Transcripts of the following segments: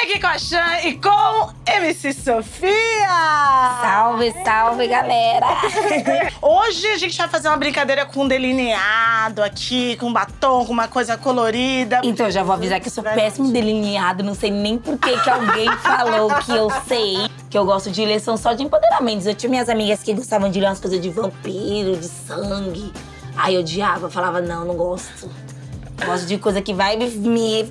Meg Cochan e com MC Sofia! Salve, salve, galera! Hoje a gente vai fazer uma brincadeira com um delineado aqui, com batom, com uma coisa colorida. Então, eu já vou avisar que eu sou péssimo delineado, não sei nem por que que alguém falou que eu sei. Que eu gosto de ler, são só de empoderamentos. Eu tinha minhas amigas que gostavam de ler umas coisas de vampiro, de sangue. Aí eu odiava, falava, não, não gosto. Gosto de coisa que vai me,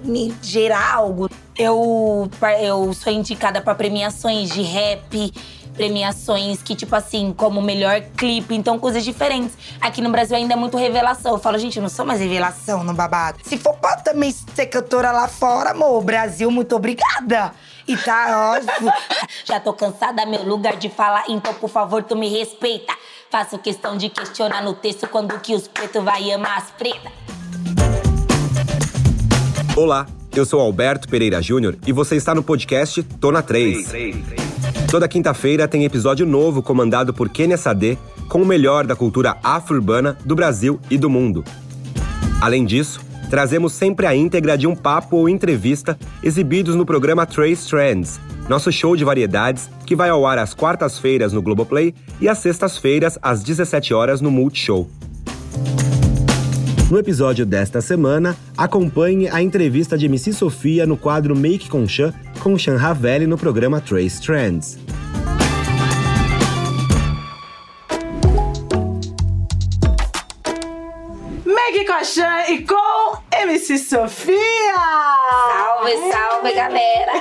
me gerar algo. Eu, eu sou indicada para premiações de rap, premiações que, tipo assim, como melhor clipe, então coisas diferentes. Aqui no Brasil ainda é muito revelação. Eu falo, gente, eu não sou mais revelação no babado. Se for pra também ser cantora lá fora, amor, Brasil, muito obrigada. E tá, óbvio. Já tô cansada, meu lugar de falar, então por favor, tu me respeita. Faço questão de questionar no texto quando que os pretos vai amar as pretas. Olá, eu sou Alberto Pereira Júnior e você está no podcast Tô na 3. Toda quinta-feira tem episódio novo comandado por Kenia Sade com o melhor da cultura afro-urbana do Brasil e do mundo. Além disso, trazemos sempre a íntegra de um papo ou entrevista exibidos no programa Trace Trends, nosso show de variedades que vai ao ar às quartas-feiras no Globoplay e às sextas-feiras às 17 horas no Multishow. No episódio desta semana, acompanhe a entrevista de MC Sofia no quadro Make com Chan, com Chan Ravelli no programa Trace Trends. Meg Cochan e com MC Sofia! Salve, salve, galera!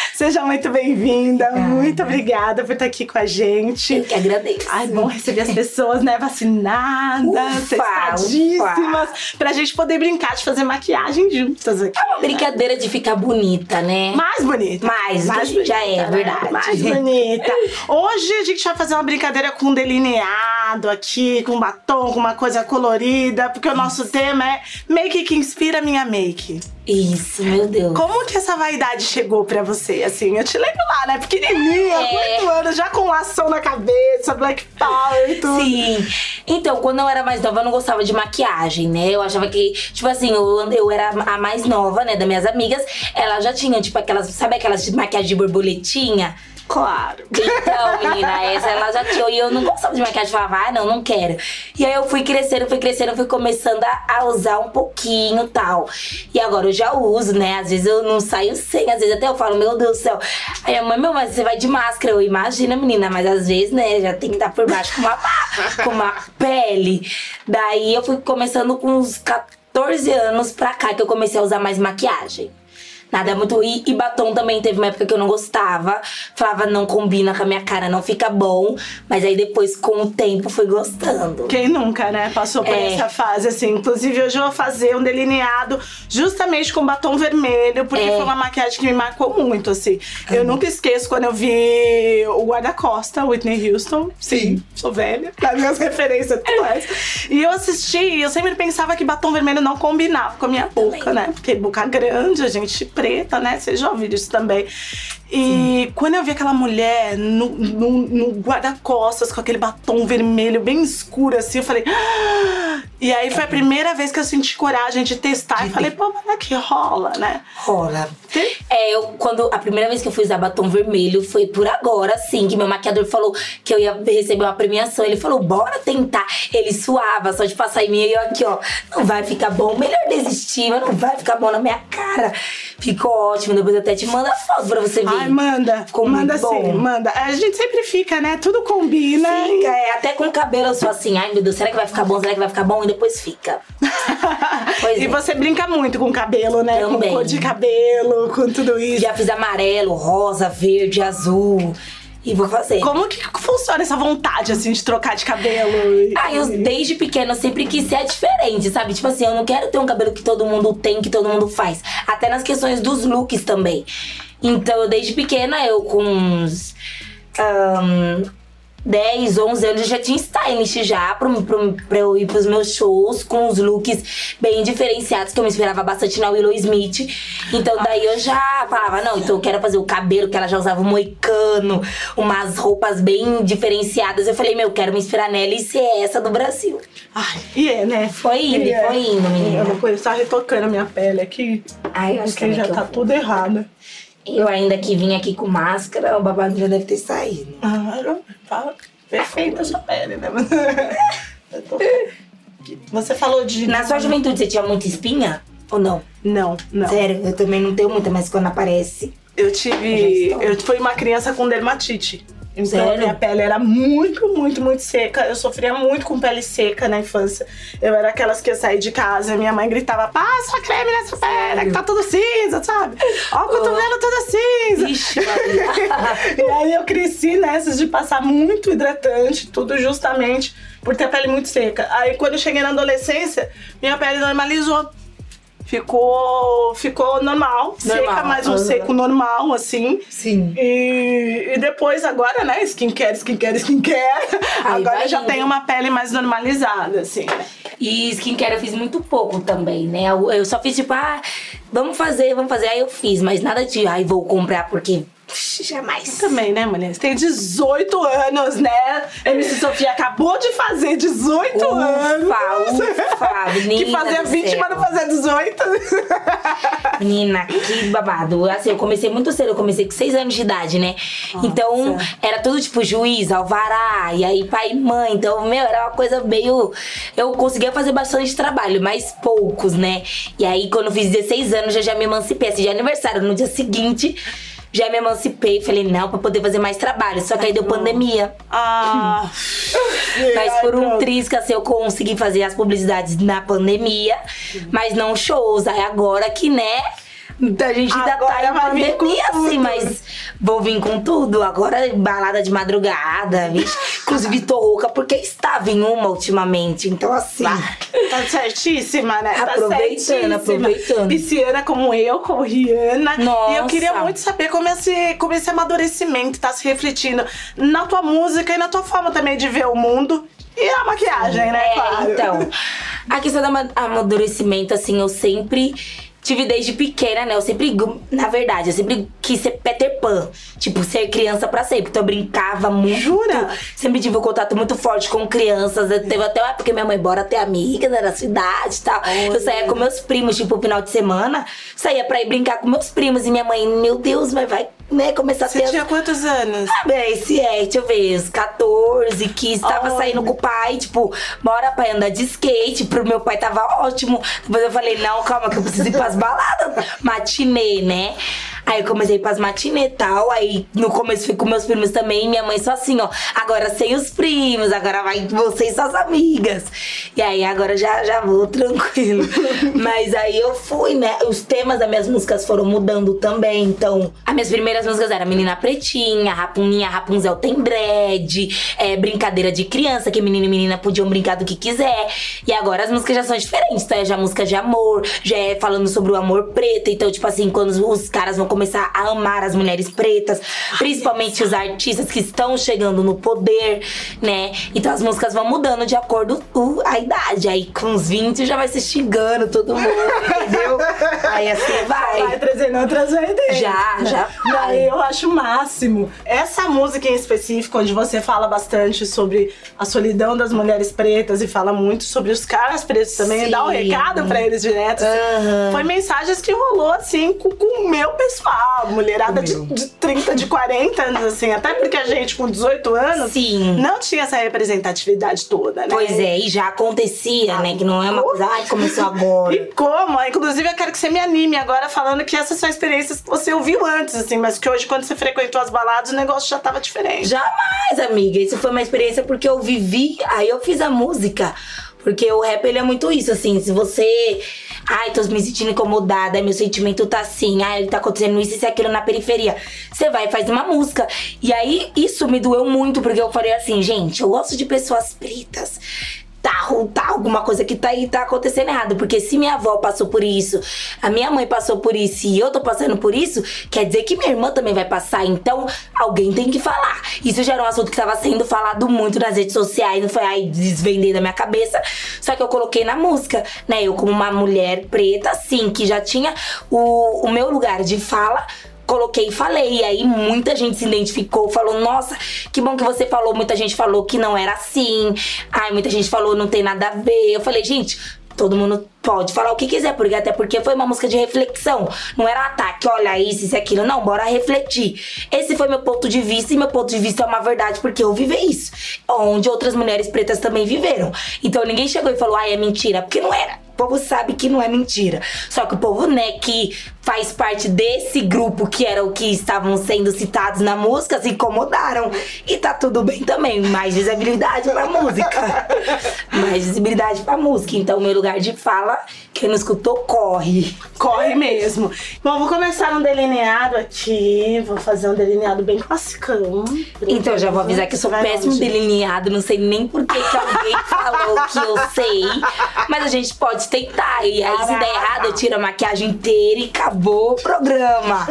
Seja muito bem-vinda, muito obrigada por estar aqui com a gente. Eu que agradeço. Ai, bom receber as pessoas, né, vacinadas, testadíssimas, pra gente poder brincar de fazer maquiagem juntas aqui. É uma brincadeira de ficar bonita, né? Mais bonita. Mais, já é né? verdade. Mais bonita. Hoje a gente vai fazer uma brincadeira com um delineado aqui, com batom, com uma coisa colorida, porque o nosso tema é make que inspira minha make. Isso, meu Deus. Como que essa vaidade chegou pra você? Assim, eu te lembro lá, né? Pequenininha, É. 8 anos, já com lação na cabeça, black power e tudo. Sim. Então, quando eu era mais nova, eu não gostava de maquiagem, né? Eu achava que, tipo assim, eu, eu era a mais nova, né, das minhas amigas. Elas já tinham, tipo, aquelas, sabe aquelas de maquiagem de borboletinha? Claro. Então, menina, essa ela já tinha. E eu não gostava de maquiagem, falava, ah, não, não quero. E aí eu fui crescendo, fui crescendo, fui começando a, a usar um pouquinho tal. E agora eu já uso, né? Às vezes eu não saio sem, às vezes até eu falo, meu Deus do céu. Aí a mãe, meu, mas você vai de máscara. Eu imagino, menina, mas às vezes, né, já tem que estar por baixo com uma, com uma pele. Daí eu fui começando com uns 14 anos pra cá que eu comecei a usar mais maquiagem. Nada muito. E, e batom também teve uma época que eu não gostava. Falava, não combina com a minha cara, não fica bom. Mas aí depois, com o tempo, fui gostando. Quem nunca, né, passou por É. essa fase, assim. Inclusive, hoje eu vou fazer um delineado justamente com batom vermelho, porque É. foi uma maquiagem que me marcou muito, assim. Eu nunca esqueço quando eu vi o guarda-costa, Whitney Houston. Sim, sou velha, das minhas referências atuais. E eu assisti eu sempre pensava que batom vermelho não combinava com a minha boca, Também. né? Porque boca grande, a gente preta, né? Vocês já ouviram isso também. E quando eu vi aquela mulher no, no, no guarda-costas com aquele batom vermelho bem escuro assim, eu falei. "Ah!" E aí foi a primeira vez que eu senti coragem de testar De e falei, pô, mas é que rola, né? Rola. É, eu, quando a primeira vez que eu fui usar batom vermelho foi por agora, assim, que meu maquiador falou que eu ia receber uma premiação. Ele falou, bora tentar. Ele suava, só de passar em mim e eu aqui, ó. Não vai ficar bom, melhor desistir, mas não vai ficar bom na minha cara. Ficou ótimo, depois até te mando a foto pra você ver. Ai, manda. Ficou manda muito sim, bom. manda. A gente sempre fica, né? Tudo combina. Fica, é, até com o cabelo eu sou assim, ai meu Deus, será que vai ficar bom? Será que vai ficar bom? E depois fica. E é. você brinca muito com cabelo, né? Também. Com cor de cabelo, com tudo isso. Já fiz amarelo, rosa, verde, azul. E vou fazer. Como que funciona essa vontade, assim, de trocar de cabelo? Ah, eu desde pequena sempre quis ser diferente, sabe? Tipo assim, eu não quero ter um cabelo que todo mundo tem, que todo mundo faz. Até nas questões dos looks também. Então, desde pequena, eu com uns. ahn, 10, 11 anos eu já tinha stylist já pra, pra, pra eu ir pros meus shows com os looks bem diferenciados, que eu me inspirava bastante na Willow Smith. Então daí eu já falava, não, então eu quero fazer o cabelo, que ela já usava um moicano, umas roupas bem diferenciadas. Eu falei, meu, eu quero me inspirar nela e ser essa do Brasil. Ai, e é, né? Foi indo, é. foi indo, menina. Eu não conheço, tá retocando a minha pele aqui. Ai, eu acho Porque também já que tá tudo errado. Eu ainda que vim aqui com máscara, o babado já deve ter saído. Ah, fala. Perfeita a sua pele, né? Eu tô- Você falou de. Na sua juventude você tinha muita espinha? Ou não? Não, não. Sério, eu também não tenho muita, mas quando aparece. Eu tive. Eu fui uma criança com dermatite. Então Sério? minha pele era muito, muito, muito seca. Eu sofria muito com pele seca na infância. Eu era aquelas que ia sair de casa e minha mãe gritava: passa creme nessa pele, que tá tudo cinza, sabe? Ó, o cotovelo tudo cinza. Ixi. E aí eu cresci nessas de passar muito hidratante, tudo justamente por ter a pele muito seca. Aí quando eu cheguei na adolescência, minha pele normalizou. Ficou, ficou normal, seca, Normal, mas um aham. seco normal, assim. Sim. E, e depois, agora, né? Skincare, skincare, skincare. Aí agora já indo. tenho uma pele mais normalizada, assim? E skincare eu fiz muito pouco também, né? Eu, eu só fiz tipo, ah, vamos fazer, vamos fazer. Aí eu fiz, mas nada de, ai, vou comprar porque. Jamais. Também, né, mulher? Você tem 18 anos, né? MC Sofia acabou de fazer 18 Ufa, anos. ufa, que menina fazia do 20, céu. mas não fazia 18. Menina, que babado. Assim, eu comecei muito cedo, eu comecei com 6 anos de idade, né? Então, era tudo tipo juiz, alvará, e aí pai e mãe. Então, meu, era uma coisa meio. Eu conseguia fazer bastante trabalho, mas poucos, né? E aí, quando eu fiz 16 anos, eu já me emancipei. Assim, de aniversário, no dia seguinte. Já me emancipei, falei, não, pra poder fazer mais trabalho. Só que aí deu pandemia. Ah. Mas por um assim, eu consegui fazer as publicidades na pandemia, mas não shows. Aí agora que, né? A gente ainda Agora tá em pandemia, assim, mas vou vir com tudo. Agora, balada de madrugada, vixe. Inclusive, tô rouca porque estava em uma ultimamente. Então, assim. Tá certíssima, né? Tá Aproveitando, certíssima. aproveitando. Pisciana como eu, como Rihanna. Nossa. E eu queria muito saber como esse, como esse amadurecimento tá se refletindo na tua música e na tua forma também de ver o mundo. E a maquiagem, né? É, claro. então. A questão do ama- amadurecimento, assim, eu sempre tive desde pequena, né? Eu sempre, na verdade, eu sempre quis ser Peter Pan. Tipo, ser criança pra sempre. Então eu brincava muito. Jura? Sempre tive um contato muito forte com crianças. Eu Teve até uma época que minha mãe bora ter amiga né, da cidade e tal. Eu saía com meus primos, tipo, final de semana. Saía pra ir brincar com meus primos. E minha mãe, meu Deus, mas vai, né, começar a Você ter... tinha quantos anos? Ah, bem, esse é, deixa eu ver, uns 14, 15, tava Olha. saindo com o pai, tipo, bora pai andar de skate, pro meu pai tava ótimo. Depois eu falei, não, calma, que eu preciso ir pras baladas, matinê, né? Aí eu comecei pras matinê e tal, aí no começo fui com meus primos também, minha mãe só assim, ó, agora sem os primos, agora vai você e suas amigas. E aí agora já, já vou tranquilo. Mas aí eu fui, né? Os temas das minhas músicas foram mudando também, então, as minhas primeiras músicas eram Menina Pretinha, Rapuninha, Rapunzel tem dread, é, Brincadeira de Criança, que menino e menina podiam brincar do que quiser. E agora as músicas já são diferentes, é já música de amor, já é falando sobre o amor preto. Então, tipo assim, quando os caras vão começar a amar as mulheres pretas, principalmente os artistas que estão chegando no poder, né? Então as músicas vão mudando de acordo com a idade. Aí com os 20 já vai se xingando todo mundo, entendeu? Aí assim vai. Vai trazendo outras vertentes. Já, já. Daí eu acho o máximo. Essa música em específico, onde você fala bastante sobre a solidão das mulheres pretas e fala muito sobre os caras pretos também, Sim. dá um recado pra eles direto. assim. Aham. Foi mensagens que rolou assim com, o meu pessoal, mulherada de, de 30, de 40 anos, assim. Até porque a gente com 18 anos Sim. não tinha essa representatividade toda, né? Pois é, e já acontecia, né? Que não é uma coisa, ai, começou agora. E como? Inclusive, eu quero que você me anime agora falando que essas são experiências que você ouviu antes, assim, mas que hoje, quando você frequentou as baladas, o negócio já tava diferente. Jamais, amiga. Isso foi uma experiência porque eu vivi, aí eu fiz a música. Porque o rap, ele é muito isso, assim. Se você. Ai, tô me sentindo incomodada, meu sentimento tá assim. Ai, tá acontecendo isso e aquilo na periferia. Você vai e faz uma música. E aí, isso me doeu muito, porque eu falei assim, gente, eu gosto de pessoas pretas. Tá, alguma coisa que tá aí, tá acontecendo errado. Porque se minha avó passou por isso, a minha mãe passou por isso e eu tô passando por isso, quer dizer que minha irmã também vai passar. Então, alguém tem que falar. Isso já era um assunto que tava sendo falado muito nas redes sociais, não foi aí desvender da minha cabeça. Só que eu coloquei na música, né? Eu, como uma mulher preta, assim, que já tinha o, o meu lugar de fala coloquei e falei. E aí muita gente se identificou, falou: Nossa, que bom que você falou. Muita gente falou que não era assim. Ai, muita gente falou: Não tem nada a ver. Eu falei: Gente. todo mundo pode falar o que quiser, porque até porque foi uma música de reflexão. Não era ataque, olha isso, isso, aquilo. Não, bora refletir. Esse foi meu ponto de vista e meu ponto de vista é uma verdade, porque eu vivi isso. Onde outras mulheres pretas também viveram. Então ninguém chegou e falou, ai, é mentira, porque não era. O povo sabe que não é mentira. Só que o povo, né, que faz parte desse grupo que era o que estavam sendo citados na música, se incomodaram. E tá tudo bem também. Mais visibilidade pra música. Mais visibilidade pra música. Então, meu lugar de fala, quem não escutou, corre. Corre mesmo. Bom, vou começar um delineado aqui. Vou fazer um delineado bem classicão. Então, já vou avisar que eu sou péssimo delineado. Não sei nem por que, que alguém falou que eu sei. Mas a gente pode tentar. E aí, se der errado, eu tiro a maquiagem inteira e acabou o programa.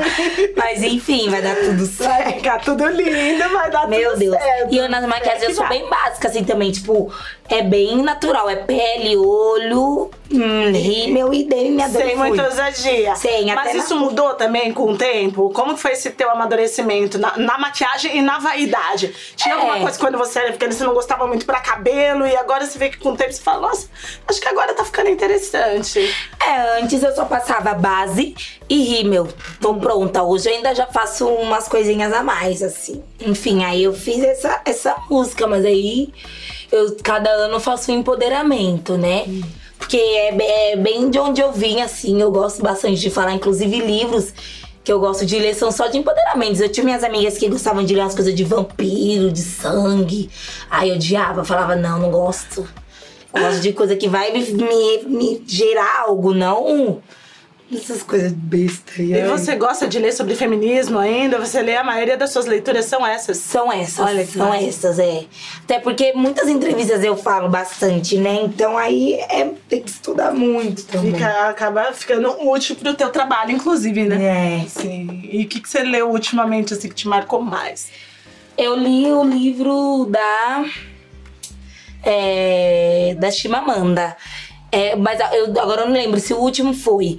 Mas enfim, vai dar tudo certo. Vai ficar tudo lindo, vai dar Meu tudo Deus. certo. E eu nas maquiagens eu sou bem básica, assim, também. Tipo, é bem natural. É pele, olho, hum, rímel e delineador. Sem muita ousadia. Sem, até Mas na- isso mudou também com o tempo? Como foi esse teu amadurecimento na, na maquiagem e na vaidade? Tinha É. alguma coisa quando você era pequena, você não gostava muito pra cabelo e agora você vê que com o tempo você fala, nossa, acho que agora tá ficando interessante. É, antes eu só passava base e rímel. Tô pronta. Hoje eu ainda já faço umas coisinhas a mais, assim. Enfim, aí eu fiz essa, essa música, mas aí eu cada ano faço um empoderamento, né? Porque é, é bem de onde eu vim, assim. Eu gosto bastante de falar, inclusive livros que eu gosto de ler são só de empoderamentos. Eu tinha minhas amigas que gostavam de ler umas coisas de vampiro, de sangue. Aí eu odiava, falava, não, não gosto. Eu gosto de coisa que vai me, me, me gerar algo, não essas coisas bestas. E você gosta de ler sobre feminismo ainda? Você lê a maioria das suas leituras são essas? São essas, Olha que são massa. essas, é. Até porque muitas entrevistas eu falo bastante, né? Então aí é, tem que estudar muito também. Fica, acaba ficando útil pro teu trabalho, inclusive, né? É. Sim. E o que, que você leu ultimamente, assim, que te marcou mais? Eu li o livro da. É, da Chimamanda. É, mas eu, agora eu não lembro se o último foi.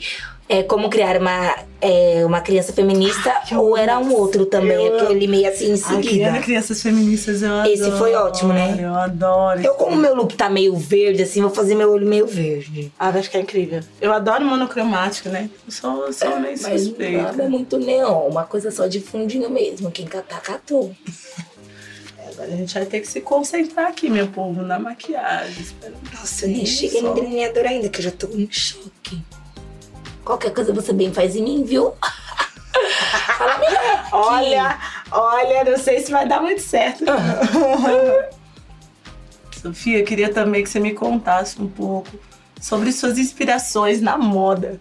É, como criar uma, é, uma criança feminista Ai, ou era um outro também, eu é que eu li meio assim em Ai, seguida. criando crianças feministas, eu adoro. Esse foi ótimo, né? Eu adoro. Eu, como meu look tá meio verde, assim, vou fazer meu olho meio verde. Ah, vai ficar incrível. Eu adoro monocromático, né? Eu sou, sou meio Mas nada suspeita. muito neon, uma coisa só de fundinho mesmo. Quem catar, catou. Agora a gente vai ter que se concentrar aqui, meu povo, na maquiagem. Nossa, eu nem cheguei no delineador ainda, que eu já tô em choque. Qualquer coisa você bem faz em mim, viu? Fala melhor. Olha, olha, não sei se vai dar muito certo. Sofia, eu queria também que você me contasse um pouco sobre suas inspirações na moda.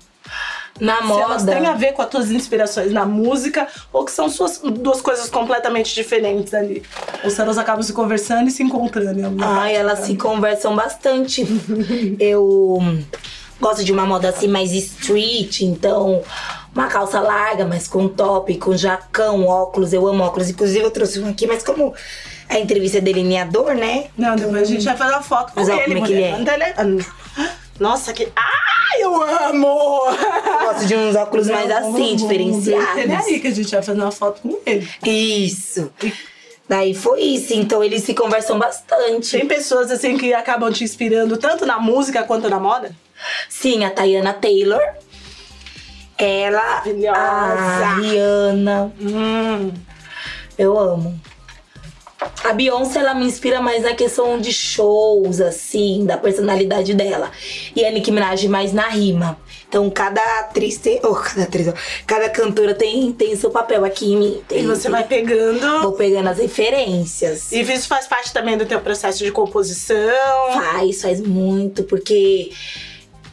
Na Se elas moda. têm a ver com as tuas inspirações na música ou que são suas duas coisas completamente diferentes ali. Ou se elas acabam se conversando e se encontrando em Ai, elas se conversam bastante. eu gosto de uma moda assim mais street, então uma calça larga, mas com top, com jacão, óculos. Eu amo óculos. Inclusive, eu trouxe um aqui, mas como a entrevista é delineador, né? Não, depois a gente vai fazer uma foto com Mas, ó, ele, como é que ele é? Nossa, que. Ai, eu amo! Eu gosto de uns óculos mais assim, vamos- diferenciados. Ele aí que a gente vai fazer uma foto com ele. Isso. Daí foi isso. Então eles se conversam bastante. Tem pessoas assim que acabam te inspirando tanto na música quanto na moda? Sim, a Tayana Taylor. Ela. Maravilhosa. A Rihanna. Hum. Eu amo. A Beyoncé, ela me inspira mais na questão de shows, assim, da personalidade dela. E a Nicki Minaj mais na rima. Então, cada atriz tem... Oh, cada atriz... ó. Cada cantora tem, tem seu papel aqui em mim. Tem, E você tem- vai pegando. Vou pegando as referências. E isso faz parte também do teu processo de composição. Faz, faz muito, porque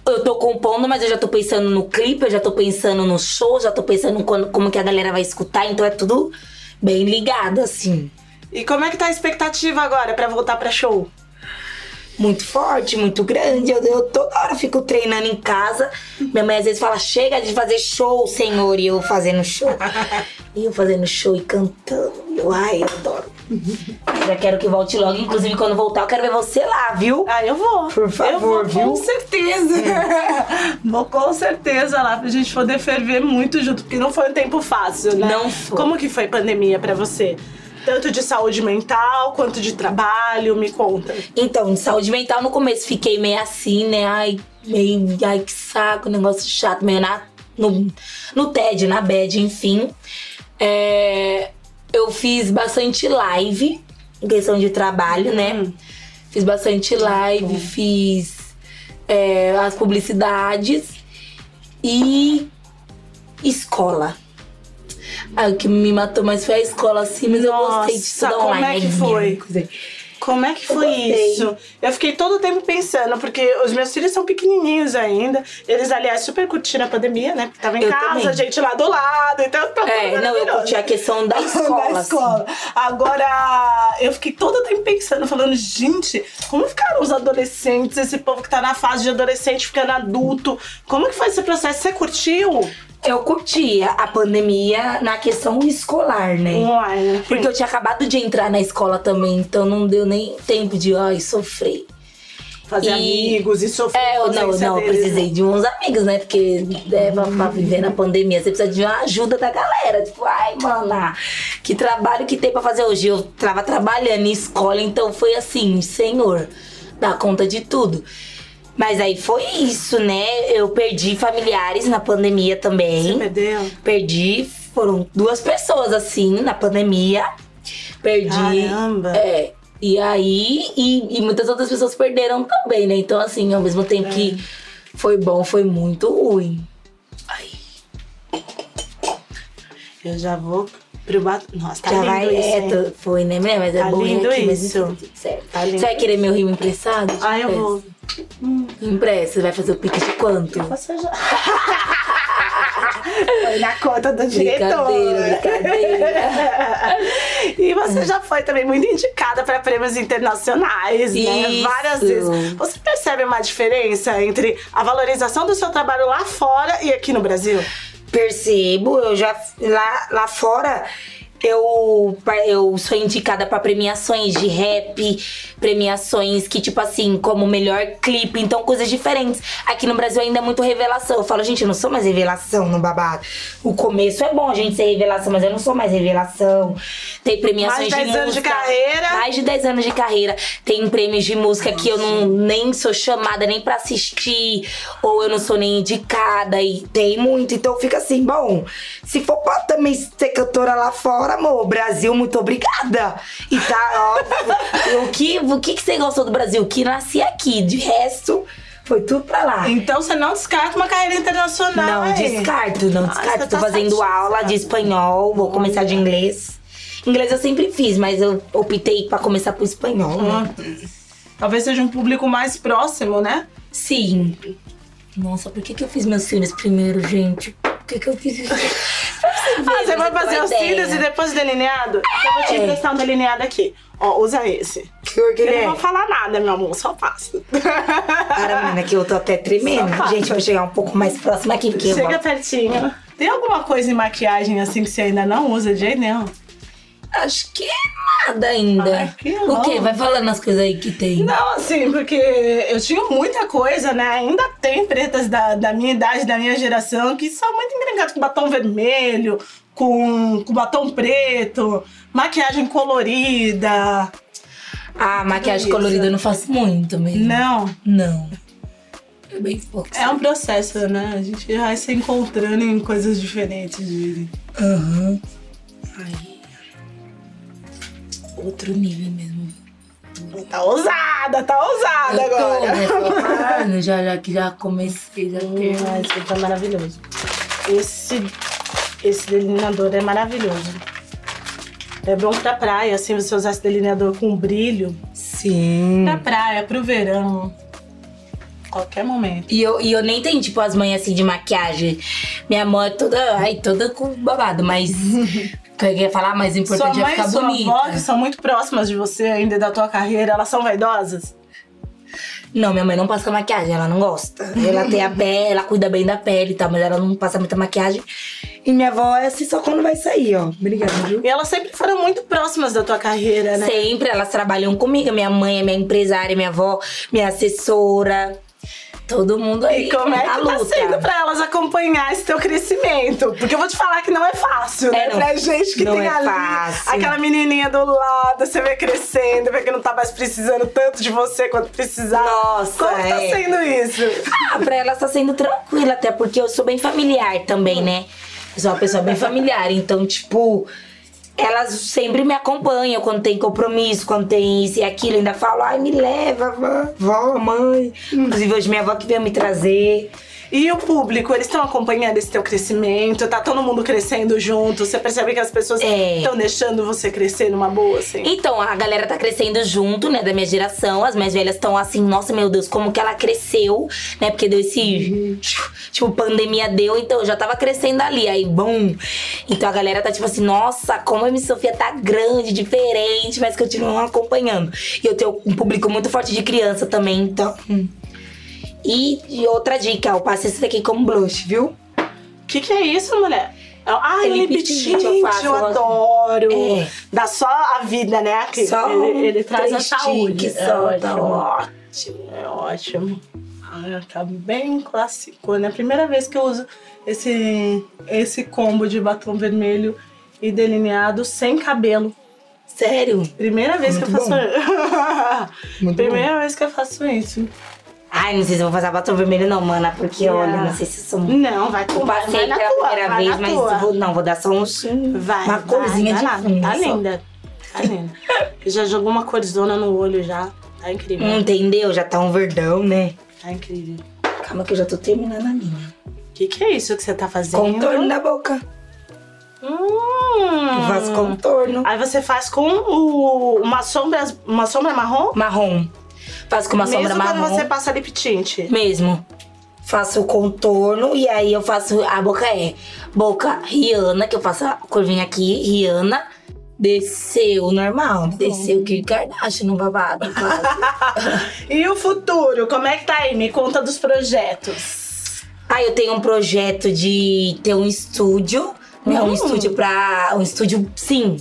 eu tô compondo, mas eu já tô pensando no clipe, eu já tô pensando no show, já tô pensando quando, como que a galera vai escutar, então é tudo bem ligado, assim. E como é que tá a expectativa agora pra voltar pra show? Muito forte, muito grande. Eu, eu toda hora fico treinando em casa. Minha mãe às vezes fala: chega de fazer show, senhor. E eu fazendo show. e eu fazendo show e cantando. Eu, ai, eu adoro. Já quero que volte logo. Inclusive, quando voltar, eu quero ver você lá, viu? Ah, eu vou. Por favor, eu vou, viu? Com certeza. vou com certeza lá pra gente poder ferver muito junto, porque não foi um tempo fácil, né? Não foi. Como que foi pandemia pra você? Tanto de saúde mental quanto de trabalho, me conta. Então, de saúde mental, no começo fiquei meio assim, né? Ai, meio, ai que saco, negócio chato, meio na, no, no TED, na bad, enfim. É, eu fiz bastante live, em questão de trabalho, né? Fiz bastante live, fiz é, as publicidades e escola. Ah, o que me matou mais foi a escola, assim, mas eu gostei de Nossa, estudar como online. é que né, foi? Como é que foi gostei. isso? Eu fiquei todo o tempo pensando, porque os meus filhos são pequenininhos ainda. Eles, aliás, super curtiram a pandemia, né? Porque tava em Eu casa, também. a gente lá do lado, então tá É, não, eu curti a questão da escola. da assim. escola. Agora, eu fiquei todo o tempo pensando, falando, gente, como ficaram os adolescentes, esse povo que tá na fase de adolescente ficando adulto? Como que foi esse processo? Você curtiu? Eu curti a pandemia na questão escolar, né? Online. Porque eu tinha acabado de entrar na escola também, então não deu nem tempo de, ai, sofrer. fazer E- amigos e sofrer. É, eu não, não, eu precisei de uns amigos, né? Porque é, pra, pra viver na pandemia, você precisa de uma ajuda da galera. Tipo, ai, mana, que trabalho que tem pra fazer hoje. Eu tava trabalhando em escola, então foi assim, senhor, dá conta de tudo. Mas aí foi isso, né? Eu perdi familiares na pandemia Você também. perdeu? Perdi, foram duas pessoas assim na pandemia. Perdi. Caramba. É. E aí, e, e muitas outras pessoas perderam também, né? Então, assim, ao mesmo tempo que foi bom, foi muito ruim. Ai, Eu já vou pro bato. Nossa, tá já lindo vai. isso, é, hein? tô- foi, né? Mas é Tá bom lindo aqui, mas isso. enfim, tudo certo. Tá lindo. Você vai querer meu rimo emprestado? Ah, eu vou. Empresta, você vai fazer o pique de quanto? Você já. Foi na conta do diretor. Brincadeira, brincadeira. e você já foi também muito indicada para prêmios internacionais, né? Isso. Várias vezes. Você percebe uma diferença entre a valorização do seu trabalho lá fora e aqui no Brasil? Percebo, eu já lá, lá fora eu, eu sou indicada pra premiações de rap, premiações que, tipo assim, como melhor clipe, então coisas diferentes. Aqui no Brasil ainda é muito revelação. Eu falo, gente, eu não sou mais revelação no babado. O começo é bom a gente ser revelação, mas eu não sou mais revelação. Tem premiações Mais de 10 de anos de carreira. Mais de 10 anos de carreira. Tem prêmios de música que eu não, nem sou chamada nem pra assistir, ou eu não sou nem indicada, e tem muito. Então fica assim, bom, se for pra também ser cantora lá fora, amor, Brasil, muito obrigada. E tá, ó, o que, o que, que você gostou do Brasil? Que nasci aqui, de resto, foi tudo pra lá. Então você não descarta uma carreira internacional. Não hein? descarto, não Nossa, descarto. Tô tá fazendo satisfeita. aula de espanhol, vou começar de inglês. Inglês eu sempre fiz, mas eu optei pra começar pro espanhol, né? Talvez seja um público mais próximo, né? Sim. Nossa, por que, que eu fiz meus cílios primeiro, gente? Por que, que eu fiz isso? Ah, você vai fazer os cílios e depois delineado? Eu vou te É. emprestar um delineado aqui. Ó, usa esse. Que que Eu não é? vou falar nada, meu amor, só passa. Para, menina, que eu tô até tremendo. Gente, eu vou chegar um pouco mais próximo aqui, porque eu Chega vou... pertinho. Tem alguma coisa em maquiagem assim que você ainda não usa de jeito nenhum? Acho que nada ainda. Ai, que o quê? Vai falando as coisas aí que tem. Não, assim, porque eu tinha muita coisa, né? Ainda tem pretas da, da minha idade, da minha geração, que são muito encrencadas com batom vermelho, com, com batom preto, maquiagem colorida. Ah, maquiagem isso. colorida eu não faço muito mesmo. Não. Não. É bem pouco. É um processo, né? A gente vai se encontrando em coisas diferentes. Aham. Ai. Outro nível mesmo. Tá ousada, tá ousada Eu agora. né? Tô- Ah, já, já que já comecei, já ter. Ah, esse tá maravilhoso. Esse, esse delineador é maravilhoso. É bom pra praia, assim, você usar esse delineador com brilho. Sim. Pra praia, pro verão. Qualquer momento. E eu, e eu nem tenho, tipo, as manhas assim de maquiagem. Minha mãe é toda, ai, toda com babado, mas. O que eu ia falar, mais Sua importante é mãe ficar e sua bonita. avó, que são muito próximas de você ainda da tua carreira, elas são vaidosas? Não, minha mãe não passa maquiagem, ela não gosta. Ela tem a pele, ela cuida bem da pele e tal, mas ela não passa muita maquiagem. E minha avó é assim só quando vai sair, ó. Obrigada, viu? E elas sempre foram muito próximas da tua carreira, né? Sempre elas trabalham comigo. Minha mãe é minha empresária, minha avó, minha assessora. Todo mundo aí E como é que tá luta. sendo pra elas acompanhar esse teu crescimento? Porque eu vou te falar que não é fácil, né? É, não. pra gente que tem é ali fácil. aquela menininha do lado, você vê crescendo, vê que não tá mais precisando tanto de você quanto precisava. Nossa, Como tá é. sendo isso? Ah, pra elas tá sendo tranquila, até porque eu sou bem familiar também, né? Eu sou uma pessoa bem familiar, então, tipo, elas sempre me acompanham quando tem compromisso, quando tem isso e aquilo. Ainda falo, ai, me leva, vó, vó, mãe. Inclusive, hoje minha avó que veio me trazer. E o público, eles estão acompanhando esse teu crescimento? Tá todo mundo crescendo junto? Você percebe que as pessoas É. estão deixando você crescer numa boa, assim? Então, a galera tá crescendo junto, né, da minha geração. As mais velhas estão assim, nossa, meu Deus, como que ela cresceu, né? Porque deu esse. Tipo, pandemia deu, então eu já tava crescendo ali. Aí, bum! Então a galera tá tipo assim, nossa, como a Miss Sofia tá grande, diferente, mas continuam acompanhando. E eu tenho um público muito forte de criança também, então. hum. E, outra dica, eu passei isso daqui como blush, viu? O que, que é isso, mulher? Ah, É ele lip tint, eu faço, eu adoro. É. Dá só a vida, né? Que Só ele, ele traz a saúde. É só, ótimo. tá ótimo, é ótimo. Ah, tá bem clássico, né? Primeira vez que eu uso esse, esse combo de batom vermelho e delineado sem cabelo. Sério? Primeira vez Muito que eu faço bom. Primeira vez que eu faço isso. Ai, não sei se eu vou fazer batom vermelho não, mana, porque olha, não sei se eu sou Não, vai com vai passei na pela tua, primeira vai vez, mas tua. vou, não, vou dar só uns, Vai, uma corzinha vai, de vai lá. fundo. Tá linda. Tá linda. Já jogou uma corzona no olho já. Tá incrível. Entendeu? Já tá um verdão, né? Tá incrível. Calma que eu já tô terminando a minha. O que, que é isso que você tá fazendo? Contorno da boca. Hum. Faz contorno. Aí você faz com o, uma, sombra, uma sombra marrom? Marrom. Faço com uma Mesmo sombra quando marrom. você passa lip tint. Mesmo. Faço o contorno e aí eu faço. A boca é boca Rihanna, que eu faço a curvinha aqui, Rihanna. Desceu normal. Desceu que Kardashian no babado. quase. E o futuro? Como é que tá aí? Me conta dos projetos. Ah, eu tenho um projeto de ter um estúdio, né? Um Hum. estúdio pra. Um estúdio, sim.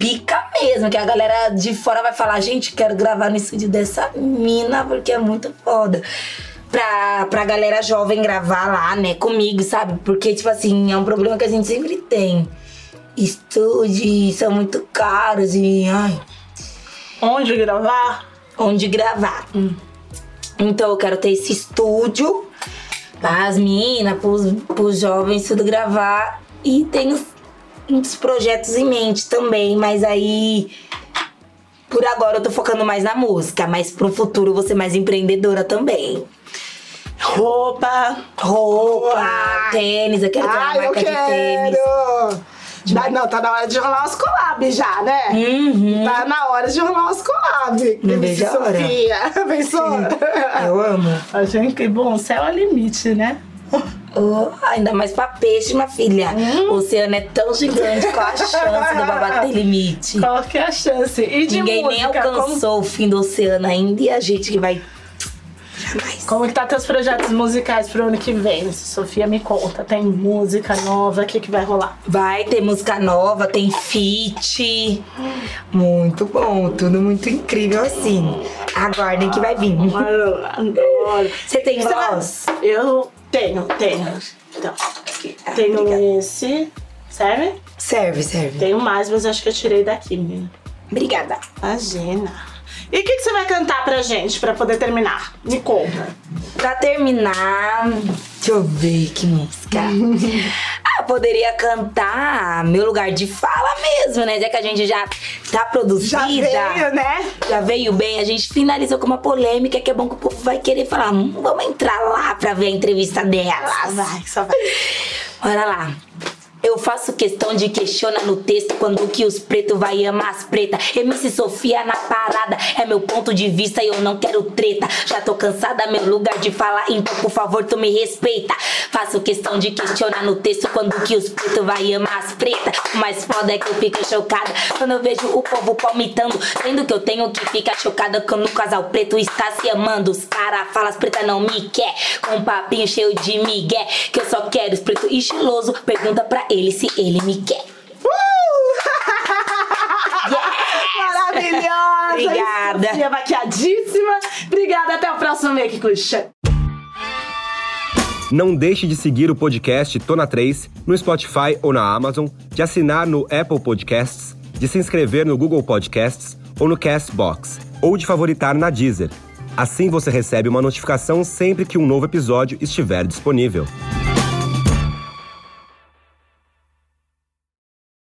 Pica mesmo, que a galera de fora vai falar, gente, quero gravar no estúdio dessa mina, porque é muito foda. Pra, pra galera jovem gravar lá, né, comigo, sabe? Porque, tipo assim, é um problema que a gente sempre tem. Estúdios são muito caros e. Ai, Onde gravar? onde gravar. Então eu quero ter esse estúdio as meninas, pros, pros jovens tudo gravar. E tenho uns projetos em mente também, mas aí. Por agora eu tô focando mais na música, mas pro futuro eu vou ser mais empreendedora também. Roupa. Roupa, Uau. tênis, eu quero ter uma marca de tênis. Tá- não, tá na hora de rolar os collabs já, né? Uhum. Tá na hora de rolar os collabs. Não vejo a hora. Sofia. Pensou? Eu amo. A gente, que bom, céu é o limite, né? Oh, ainda mais pra peixe, minha filha. O oceano é tão gigante, qual a chance do babado ter limite? Qual que é a chance? E de Ninguém nem música, alcançou o fim do oceano ainda e a gente que vai. Jamais. Como, como que tá teus projetos musicais pro ano que vem? Sofia, me conta. Tem música nova? O que, que vai rolar? Vai ter música nova, tem feat. Muito bom, tudo muito incrível assim. Aguardem que vai vir. Adoro. adoro. Você tem voz? Eu tenho, tenho. Então, aqui. Tenho obrigada. esse. Serve? Serve, serve. Tenho mais, mas acho que eu tirei daqui, menina. Obrigada. Imagina. E o que, que você vai cantar pra gente, pra poder terminar? Me conta. Pra terminar, deixa eu ver que música. poderia cantar Meu Lugar de Fala mesmo, né? Já que a gente já tá produzida. Já veio, né? Já veio bem, a gente finalizou com uma polêmica que é bom que o povo vai querer falar. "Hum, vamos entrar lá pra ver a entrevista Só delas. vai, só vai. Bora lá. Eu faço questão de questionar no texto quando que os pretos vai amar as preta. MC Sofia na parada é meu ponto de vista e eu não quero treta. Já tô cansada, meu lugar de falar, então por favor tu me respeita. Faço questão de questionar no texto quando que os pretos vai amar as preta. O mais foda é que eu fico chocada quando eu vejo o povo palmitando. Sendo que eu tenho que ficar chocada quando o casal preto está se amando. Os cara fala as preta não me quer. Com um papinho cheio de migué. Que eu só quero os preto estiloso. Pergunta pra ele se ele me quer. Maravilhosa! Obrigada. Sofia maquiadíssima. Obrigada, até o próximo Make Cushion. Não deixe de seguir o podcast Tona 3 no Spotify ou na Amazon, de assinar no Apple Podcasts, de se inscrever no Google Podcasts ou no Castbox, ou de favoritar na Deezer. Assim você recebe uma notificação sempre que um novo episódio estiver disponível.